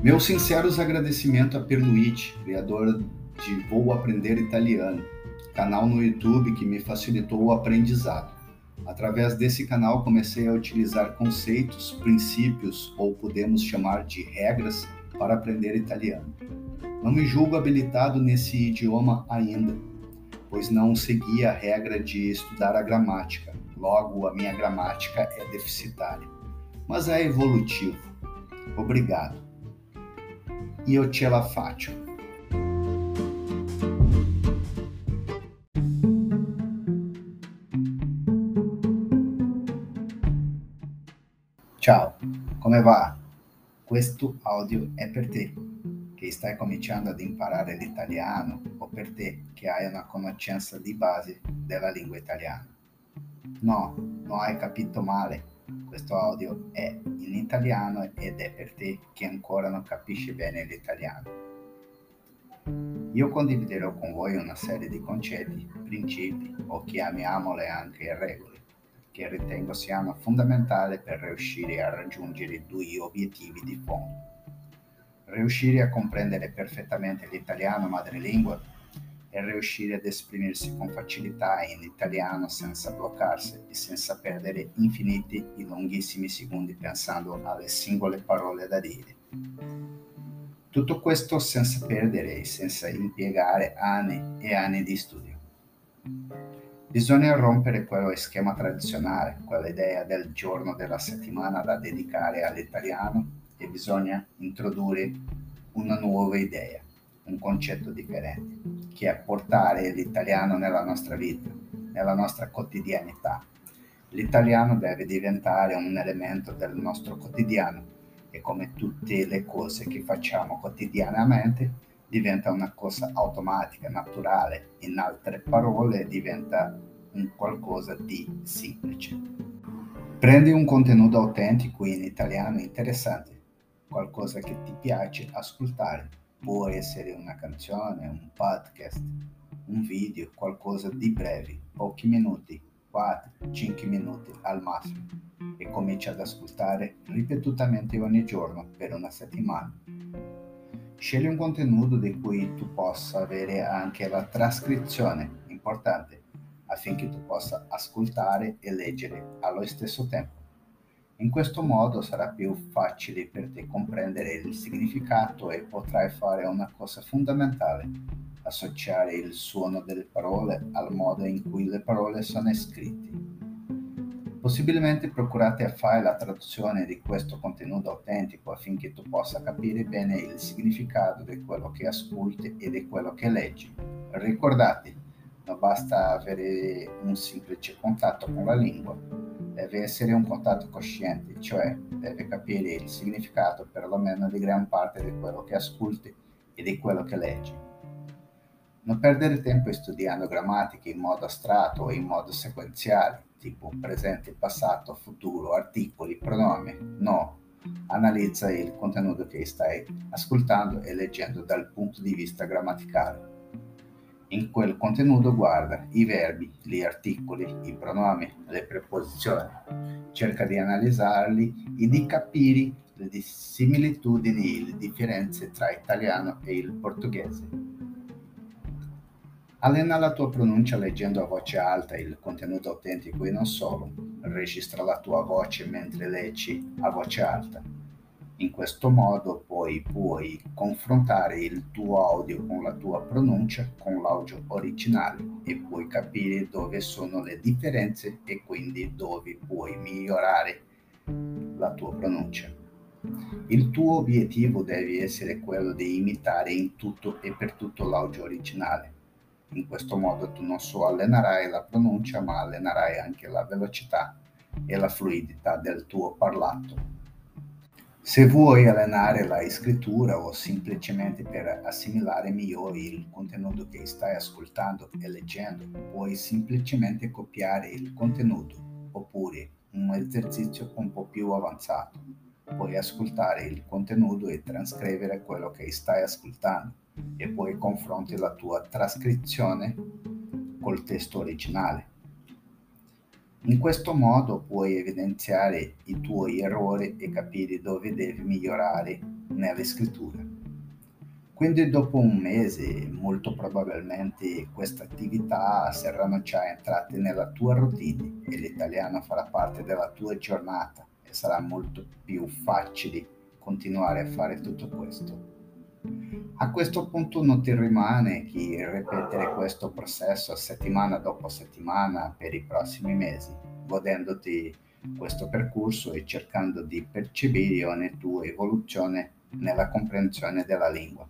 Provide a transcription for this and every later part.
Meus sinceros agradecimentos a Perluigi, criador de Vou Aprender Italiano, canal no YouTube que me facilitou o aprendizado. Através desse canal comecei a utilizar conceitos, princípios ou podemos chamar de regras para aprender italiano. Não me julgo habilitado nesse idioma ainda, pois não segui a regra de estudar a gramática, logo a minha gramática é deficitária. Mas é evolutivo. Obrigado. Io ce la faccio. Ciao, come va? Questo audio è per te che stai cominciando ad imparare l'italiano o per te che hai una conoscenza di base della lingua italiana. No, non hai capito male. Questo audio è in italiano ed è per te che ancora non capisci bene l'italiano. Io condividerò con voi una serie di concetti, principi o chiamiamole anche regole che ritengo siano fondamentali per riuscire a raggiungere due obiettivi di fondo. Riuscire a comprendere perfettamente l'italiano madrelingua e riuscire ad esprimersi con facilità in italiano senza bloccarsi e senza perdere infiniti e lunghissimi secondi pensando alle singole parole da dire. Tutto questo senza perdere e senza impiegare anni e anni di studio. Bisogna rompere quello schema tradizionale, quella idea del giorno della settimana da dedicare all'italiano e bisogna introdurre una nuova idea un concetto differente, che è portare l'italiano nella nostra vita, nella nostra quotidianità. L'italiano deve diventare un elemento del nostro quotidiano e come tutte le cose che facciamo quotidianamente diventa una cosa automatica, naturale, in altre parole diventa un qualcosa di semplice. Prendi un contenuto autentico in italiano interessante, qualcosa che ti piace ascoltare Può essere una canzone, un podcast, un video, qualcosa di breve, pochi minuti, 4-5 minuti al massimo, e comincia ad ascoltare ripetutamente ogni giorno per una settimana. Scegli un contenuto di cui tu possa avere anche la trascrizione, importante, affinché tu possa ascoltare e leggere allo stesso tempo. In questo modo sarà più facile per te comprendere il significato e potrai fare una cosa fondamentale, associare il suono delle parole al modo in cui le parole sono scritte. Possibilmente procurate a fare la traduzione di questo contenuto autentico affinché tu possa capire bene il significato di quello che ascolti e di quello che leggi. Ricordate, non basta avere un semplice contatto con la lingua, deve essere un contatto cosciente, cioè deve capire il significato perlomeno di gran parte di quello che ascolti e di quello che leggi. Non perdere tempo studiando grammatica in modo astratto o in modo sequenziale, tipo presente, passato, futuro, articoli, pronomi. No, analizza il contenuto che stai ascoltando e leggendo dal punto di vista grammaticale. In quel contenuto guarda i verbi, gli articoli, i pronomi, le preposizioni, cerca di analizzarli e di capire le similitudini e le differenze tra italiano e il portoghese. Allena la tua pronuncia leggendo a voce alta il contenuto autentico e non solo. Registra la tua voce mentre leggi a voce alta. In questo modo poi puoi confrontare il tuo audio con la tua pronuncia con l'audio originale e puoi capire dove sono le differenze e quindi dove puoi migliorare la tua pronuncia. Il tuo obiettivo deve essere quello di imitare in tutto e per tutto l'audio originale. In questo modo tu non solo allenerai la pronuncia, ma allenerai anche la velocità e la fluidità del tuo parlato. Se vuoi allenare la scrittura o semplicemente per assimilare meglio il contenuto che stai ascoltando e leggendo, puoi semplicemente copiare il contenuto oppure un esercizio un po' più avanzato. Puoi ascoltare il contenuto e trascrivere quello che stai ascoltando e poi confronti la tua trascrizione col testo originale. In questo modo puoi evidenziare i tuoi errori e capire dove devi migliorare nella scrittura. Quindi dopo un mese molto probabilmente queste attività saranno già entrate nella tua routine e l'italiano farà parte della tua giornata e sarà molto più facile continuare a fare tutto questo. A questo punto non ti rimane che ripetere questo processo settimana dopo settimana per i prossimi mesi, godendoti questo percorso e cercando di percepire ogni tua evoluzione nella comprensione della lingua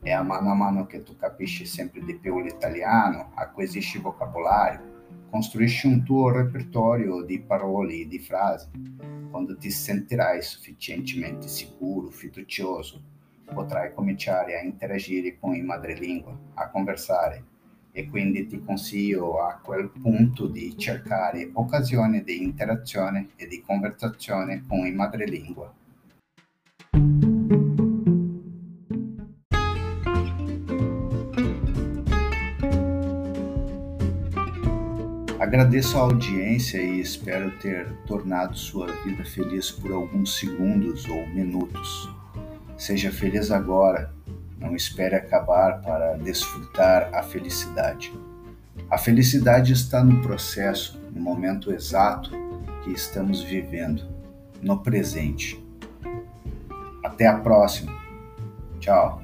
e a mano a mano che tu capisci sempre di più l'italiano, acquisisci vocabolario, costruisci un tuo repertorio di parole e di frasi. Quando ti sentirai sufficientemente sicuro, fiducioso, potrai cominciare a interagire con i madrelingua, a conversare e quindi ti consiglio a quel punto di cercare occasioni di interazione e di conversazione con i madrelingua Agradeço a audiência e espero ter tornado sua vida feliz por alguns segundos ou minutos. Seja feliz agora, não espere acabar para desfrutar a felicidade. A felicidade está no processo, no momento exato que estamos vivendo, no presente. Até a próxima. Tchau.